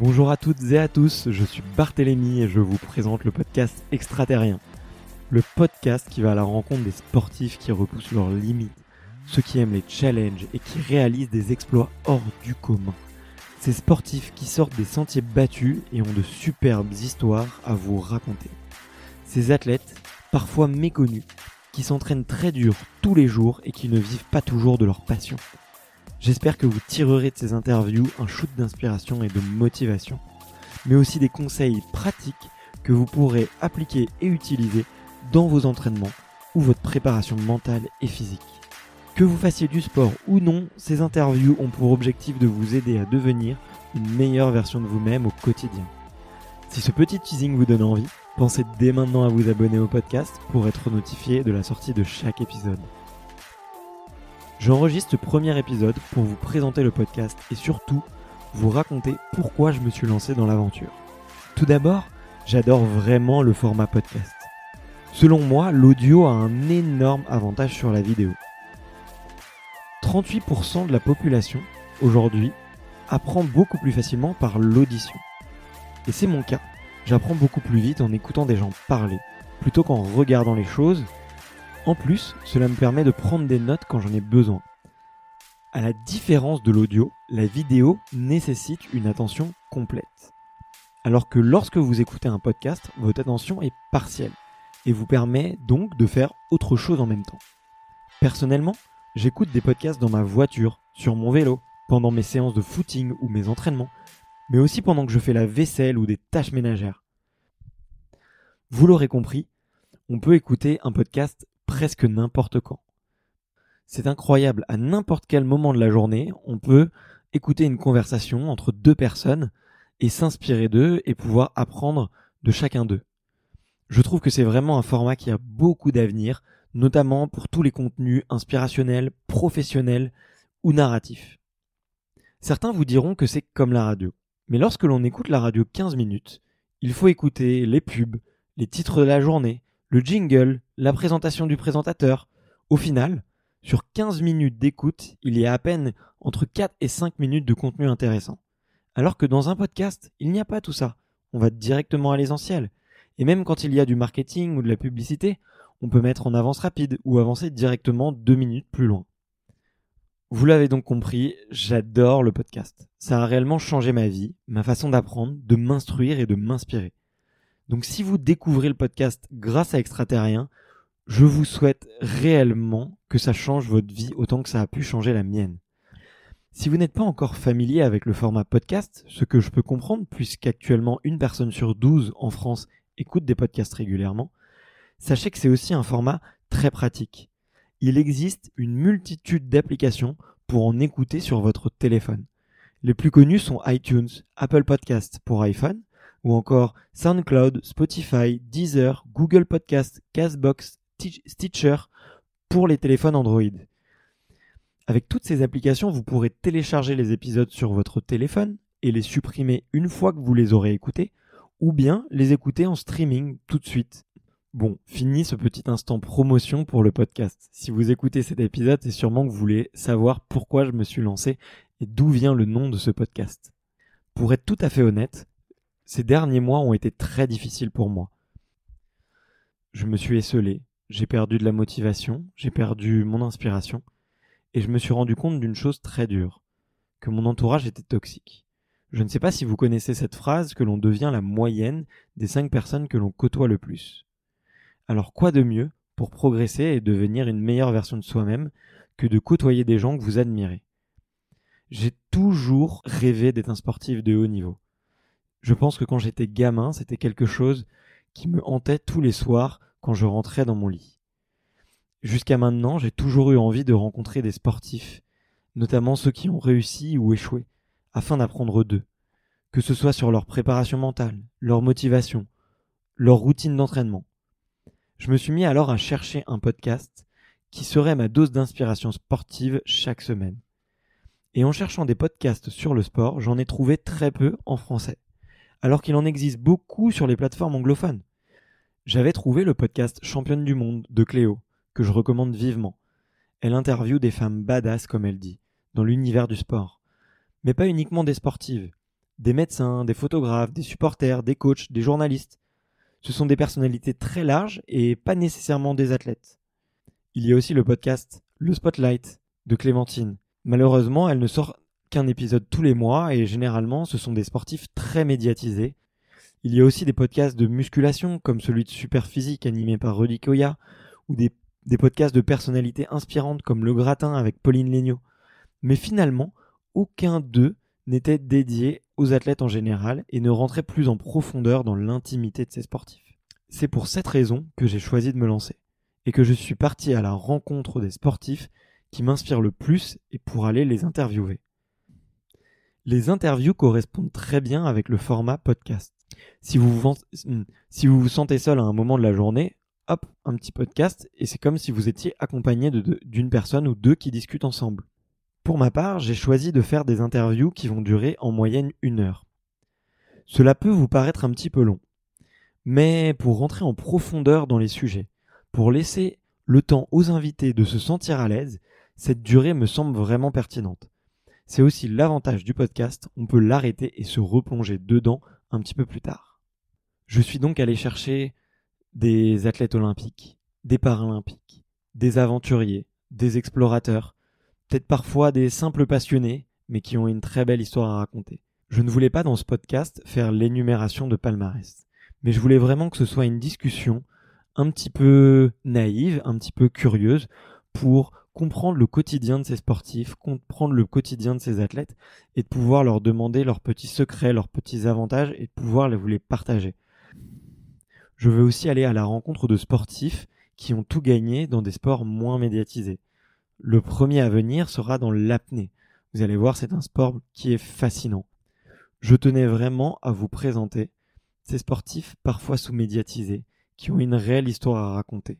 Bonjour à toutes et à tous, je suis Barthélémy et je vous présente le podcast Extraterrien. Le podcast qui va à la rencontre des sportifs qui repoussent leurs limites, ceux qui aiment les challenges et qui réalisent des exploits hors du commun. Ces sportifs qui sortent des sentiers battus et ont de superbes histoires à vous raconter. Ces athlètes, parfois méconnus, qui s'entraînent très dur tous les jours et qui ne vivent pas toujours de leur passion. J'espère que vous tirerez de ces interviews un shoot d'inspiration et de motivation, mais aussi des conseils pratiques que vous pourrez appliquer et utiliser dans vos entraînements ou votre préparation mentale et physique. Que vous fassiez du sport ou non, ces interviews ont pour objectif de vous aider à devenir une meilleure version de vous-même au quotidien. Si ce petit teasing vous donne envie, pensez dès maintenant à vous abonner au podcast pour être notifié de la sortie de chaque épisode. J'enregistre ce premier épisode pour vous présenter le podcast et surtout vous raconter pourquoi je me suis lancé dans l'aventure. Tout d'abord, j'adore vraiment le format podcast. Selon moi, l'audio a un énorme avantage sur la vidéo. 38% de la population, aujourd'hui, apprend beaucoup plus facilement par l'audition. Et c'est mon cas. J'apprends beaucoup plus vite en écoutant des gens parler, plutôt qu'en regardant les choses. En plus, cela me permet de prendre des notes quand j'en ai besoin. À la différence de l'audio, la vidéo nécessite une attention complète. Alors que lorsque vous écoutez un podcast, votre attention est partielle et vous permet donc de faire autre chose en même temps. Personnellement, j'écoute des podcasts dans ma voiture, sur mon vélo, pendant mes séances de footing ou mes entraînements, mais aussi pendant que je fais la vaisselle ou des tâches ménagères. Vous l'aurez compris, on peut écouter un podcast presque n'importe quand. C'est incroyable, à n'importe quel moment de la journée, on peut écouter une conversation entre deux personnes et s'inspirer d'eux et pouvoir apprendre de chacun d'eux. Je trouve que c'est vraiment un format qui a beaucoup d'avenir, notamment pour tous les contenus inspirationnels, professionnels ou narratifs. Certains vous diront que c'est comme la radio. Mais lorsque l'on écoute la radio 15 minutes, il faut écouter les pubs, les titres de la journée, le jingle, la présentation du présentateur. Au final, sur 15 minutes d'écoute, il y a à peine entre 4 et 5 minutes de contenu intéressant. Alors que dans un podcast, il n'y a pas tout ça. On va directement à l'essentiel. Et même quand il y a du marketing ou de la publicité, on peut mettre en avance rapide ou avancer directement 2 minutes plus loin. Vous l'avez donc compris, j'adore le podcast. Ça a réellement changé ma vie, ma façon d'apprendre, de m'instruire et de m'inspirer. Donc si vous découvrez le podcast grâce à Extraterrien, je vous souhaite réellement que ça change votre vie autant que ça a pu changer la mienne. Si vous n'êtes pas encore familier avec le format podcast, ce que je peux comprendre puisqu'actuellement une personne sur 12 en France écoute des podcasts régulièrement, sachez que c'est aussi un format très pratique. Il existe une multitude d'applications pour en écouter sur votre téléphone. Les plus connus sont iTunes, Apple Podcasts pour iPhone, ou encore SoundCloud, Spotify, Deezer, Google Podcast, Castbox, Stitcher pour les téléphones Android. Avec toutes ces applications, vous pourrez télécharger les épisodes sur votre téléphone et les supprimer une fois que vous les aurez écoutés, ou bien les écouter en streaming tout de suite. Bon, fini ce petit instant promotion pour le podcast. Si vous écoutez cet épisode, c'est sûrement que vous voulez savoir pourquoi je me suis lancé et d'où vient le nom de ce podcast. Pour être tout à fait honnête, ces derniers mois ont été très difficiles pour moi. Je me suis esselé, j'ai perdu de la motivation, j'ai perdu mon inspiration, et je me suis rendu compte d'une chose très dure, que mon entourage était toxique. Je ne sais pas si vous connaissez cette phrase que l'on devient la moyenne des cinq personnes que l'on côtoie le plus. Alors quoi de mieux pour progresser et devenir une meilleure version de soi-même que de côtoyer des gens que vous admirez? J'ai toujours rêvé d'être un sportif de haut niveau. Je pense que quand j'étais gamin, c'était quelque chose qui me hantait tous les soirs quand je rentrais dans mon lit. Jusqu'à maintenant, j'ai toujours eu envie de rencontrer des sportifs, notamment ceux qui ont réussi ou échoué, afin d'apprendre d'eux, que ce soit sur leur préparation mentale, leur motivation, leur routine d'entraînement. Je me suis mis alors à chercher un podcast qui serait ma dose d'inspiration sportive chaque semaine. Et en cherchant des podcasts sur le sport, j'en ai trouvé très peu en français, alors qu'il en existe beaucoup sur les plateformes anglophones. J'avais trouvé le podcast Championne du monde de Cléo, que je recommande vivement. Elle interviewe des femmes badass, comme elle dit, dans l'univers du sport. Mais pas uniquement des sportives. Des médecins, des photographes, des supporters, des coachs, des journalistes. Ce sont des personnalités très larges et pas nécessairement des athlètes. Il y a aussi le podcast Le Spotlight de Clémentine. Malheureusement, elle ne sort qu'un épisode tous les mois et généralement ce sont des sportifs très médiatisés. Il y a aussi des podcasts de musculation comme celui de Super Physique animé par Rudy Koya ou des, des podcasts de personnalités inspirantes comme Le Gratin avec Pauline Legnaud. Mais finalement, aucun d'eux n'était dédié aux athlètes en général et ne rentrait plus en profondeur dans l'intimité de ces sportifs. C'est pour cette raison que j'ai choisi de me lancer et que je suis parti à la rencontre des sportifs qui m'inspirent le plus et pour aller les interviewer. Les interviews correspondent très bien avec le format podcast. Si vous vous, hmm, si vous, vous sentez seul à un moment de la journée, hop, un petit podcast et c'est comme si vous étiez accompagné d'une personne ou deux qui discutent ensemble. Pour ma part, j'ai choisi de faire des interviews qui vont durer en moyenne une heure. Cela peut vous paraître un petit peu long, mais pour rentrer en profondeur dans les sujets, pour laisser le temps aux invités de se sentir à l'aise, cette durée me semble vraiment pertinente. C'est aussi l'avantage du podcast, on peut l'arrêter et se replonger dedans un petit peu plus tard. Je suis donc allé chercher des athlètes olympiques, des paralympiques, des aventuriers, des explorateurs, peut-être parfois des simples passionnés, mais qui ont une très belle histoire à raconter. Je ne voulais pas dans ce podcast faire l'énumération de palmarès, mais je voulais vraiment que ce soit une discussion un petit peu naïve, un petit peu curieuse, pour comprendre le quotidien de ces sportifs, comprendre le quotidien de ces athlètes, et de pouvoir leur demander leurs petits secrets, leurs petits avantages, et de pouvoir vous les partager. Je veux aussi aller à la rencontre de sportifs qui ont tout gagné dans des sports moins médiatisés. Le premier à venir sera dans l'apnée. Vous allez voir, c'est un sport qui est fascinant. Je tenais vraiment à vous présenter ces sportifs parfois sous-médiatisés, qui ont une réelle histoire à raconter.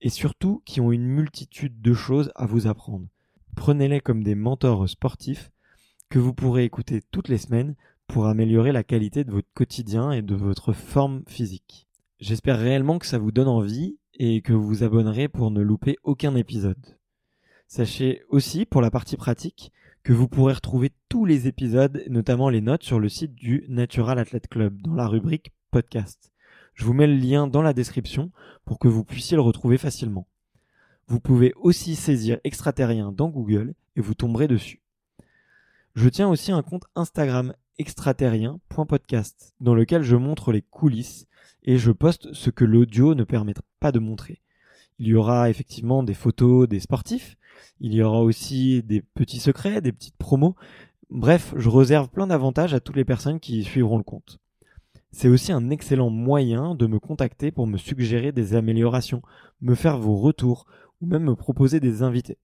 Et surtout qui ont une multitude de choses à vous apprendre. Prenez-les comme des mentors sportifs que vous pourrez écouter toutes les semaines pour améliorer la qualité de votre quotidien et de votre forme physique. J'espère réellement que ça vous donne envie et que vous vous abonnerez pour ne louper aucun épisode. Sachez aussi, pour la partie pratique, que vous pourrez retrouver tous les épisodes, notamment les notes, sur le site du Natural Athlete Club, dans la rubrique podcast. Je vous mets le lien dans la description pour que vous puissiez le retrouver facilement. Vous pouvez aussi saisir extraterrien dans Google et vous tomberez dessus. Je tiens aussi un compte Instagram extraterrien.podcast dans lequel je montre les coulisses et je poste ce que l'audio ne permettra pas de montrer. Il y aura effectivement des photos des sportifs, il y aura aussi des petits secrets, des petites promos. Bref, je réserve plein d'avantages à toutes les personnes qui suivront le compte. C'est aussi un excellent moyen de me contacter pour me suggérer des améliorations, me faire vos retours ou même me proposer des invités.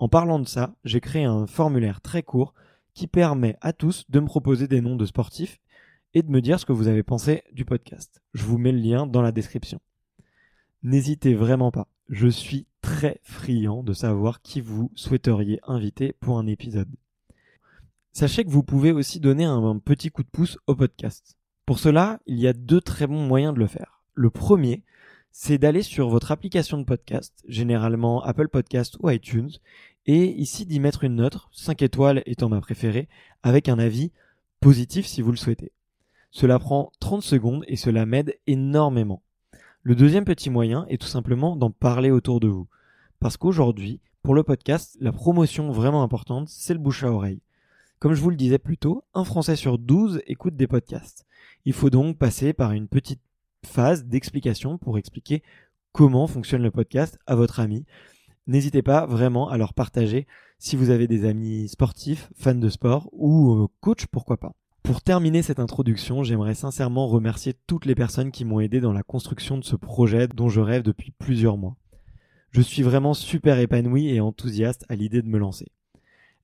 En parlant de ça, j'ai créé un formulaire très court qui permet à tous de me proposer des noms de sportifs et de me dire ce que vous avez pensé du podcast. Je vous mets le lien dans la description. N'hésitez vraiment pas. Je suis très friand de savoir qui vous souhaiteriez inviter pour un épisode. Sachez que vous pouvez aussi donner un, petit coup de pouce au podcast. Pour cela, il y a deux très bons moyens de le faire. Le premier, c'est d'aller sur votre application de podcast, généralement Apple Podcast ou iTunes, et ici d'y mettre une note, 5 étoiles étant ma préférée, avec un avis positif si vous le souhaitez. Cela prend 30 secondes et cela m'aide énormément. Le deuxième petit moyen est tout simplement d'en parler autour de vous. Parce qu'aujourd'hui, pour le podcast, la promotion vraiment importante, c'est le bouche à oreille. Comme je vous le disais plus tôt, un Français sur 12 écoute des podcasts. Il faut donc passer par une petite phase d'explication pour expliquer comment fonctionne le podcast à votre ami. N'hésitez pas vraiment à leur partager si vous avez des amis sportifs, fans de sport ou euh, coach, pourquoi pas. Pour terminer cette introduction, j'aimerais sincèrement remercier toutes les personnes qui m'ont aidé dans la construction de ce projet dont je rêve depuis plusieurs mois. Je suis vraiment super épanoui et enthousiaste à l'idée de me lancer.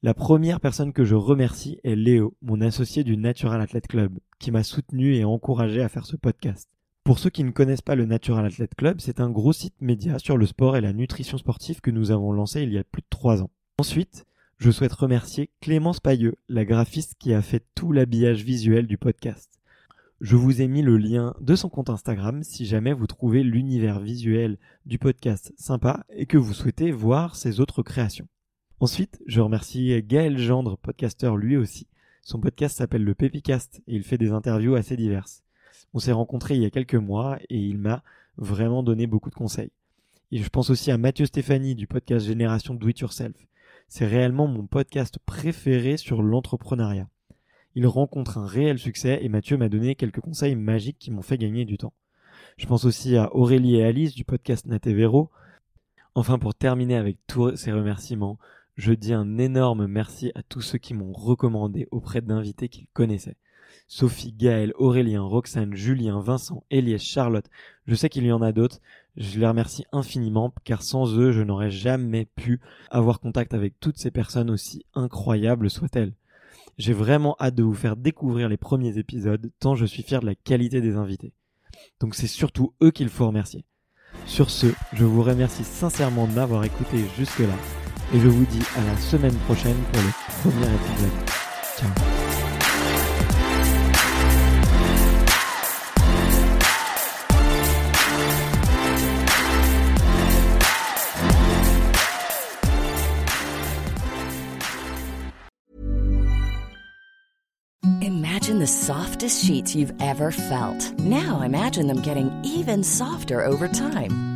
La première personne que je remercie est Léo, mon associé du Natural Athlete Club, qui m'a soutenu et encouragé à faire ce podcast. Pour ceux qui ne connaissent pas le Natural Athlete Club, c'est un gros site média sur le sport et la nutrition sportive que nous avons lancé il y a plus de trois ans. Ensuite, je souhaite remercier Clémence Pailleux, la graphiste qui a fait tout l'habillage visuel du podcast. Je vous ai mis le lien de son compte Instagram si jamais vous trouvez l'univers visuel du podcast sympa et que vous souhaitez voir ses autres créations. Ensuite, je remercie Gaël Gendre, podcasteur lui aussi. Son podcast s'appelle le Pépicast et il fait des interviews assez diverses. On s'est rencontrés il y a quelques mois et il m'a vraiment donné beaucoup de conseils. Et je pense aussi à Mathieu Stéphanie du podcast Génération Do It Yourself c'est réellement mon podcast préféré sur l'entrepreneuriat. Il rencontre un réel succès et Mathieu m'a donné quelques conseils magiques qui m'ont fait gagner du temps. Je pense aussi à Aurélie et Alice du podcast Natevero. Enfin, pour terminer avec tous ces remerciements, je dis un énorme merci à tous ceux qui m'ont recommandé auprès d'invités qu'ils connaissaient. Sophie, Gaël, Aurélien, Roxane, Julien, Vincent, Eliès, Charlotte. Je sais qu'il y en a d'autres. Je les remercie infiniment car sans eux, je n'aurais jamais pu avoir contact avec toutes ces personnes aussi incroyables soient-elles. J'ai vraiment hâte de vous faire découvrir les premiers épisodes tant je suis fier de la qualité des invités. Donc c'est surtout eux qu'il faut remercier. Sur ce, je vous remercie sincèrement de m'avoir écouté jusque-là et je vous dis à la semaine prochaine pour le premier épisode. Ciao Imagine the softest sheets you've ever felt. Now imagine them getting even softer over time.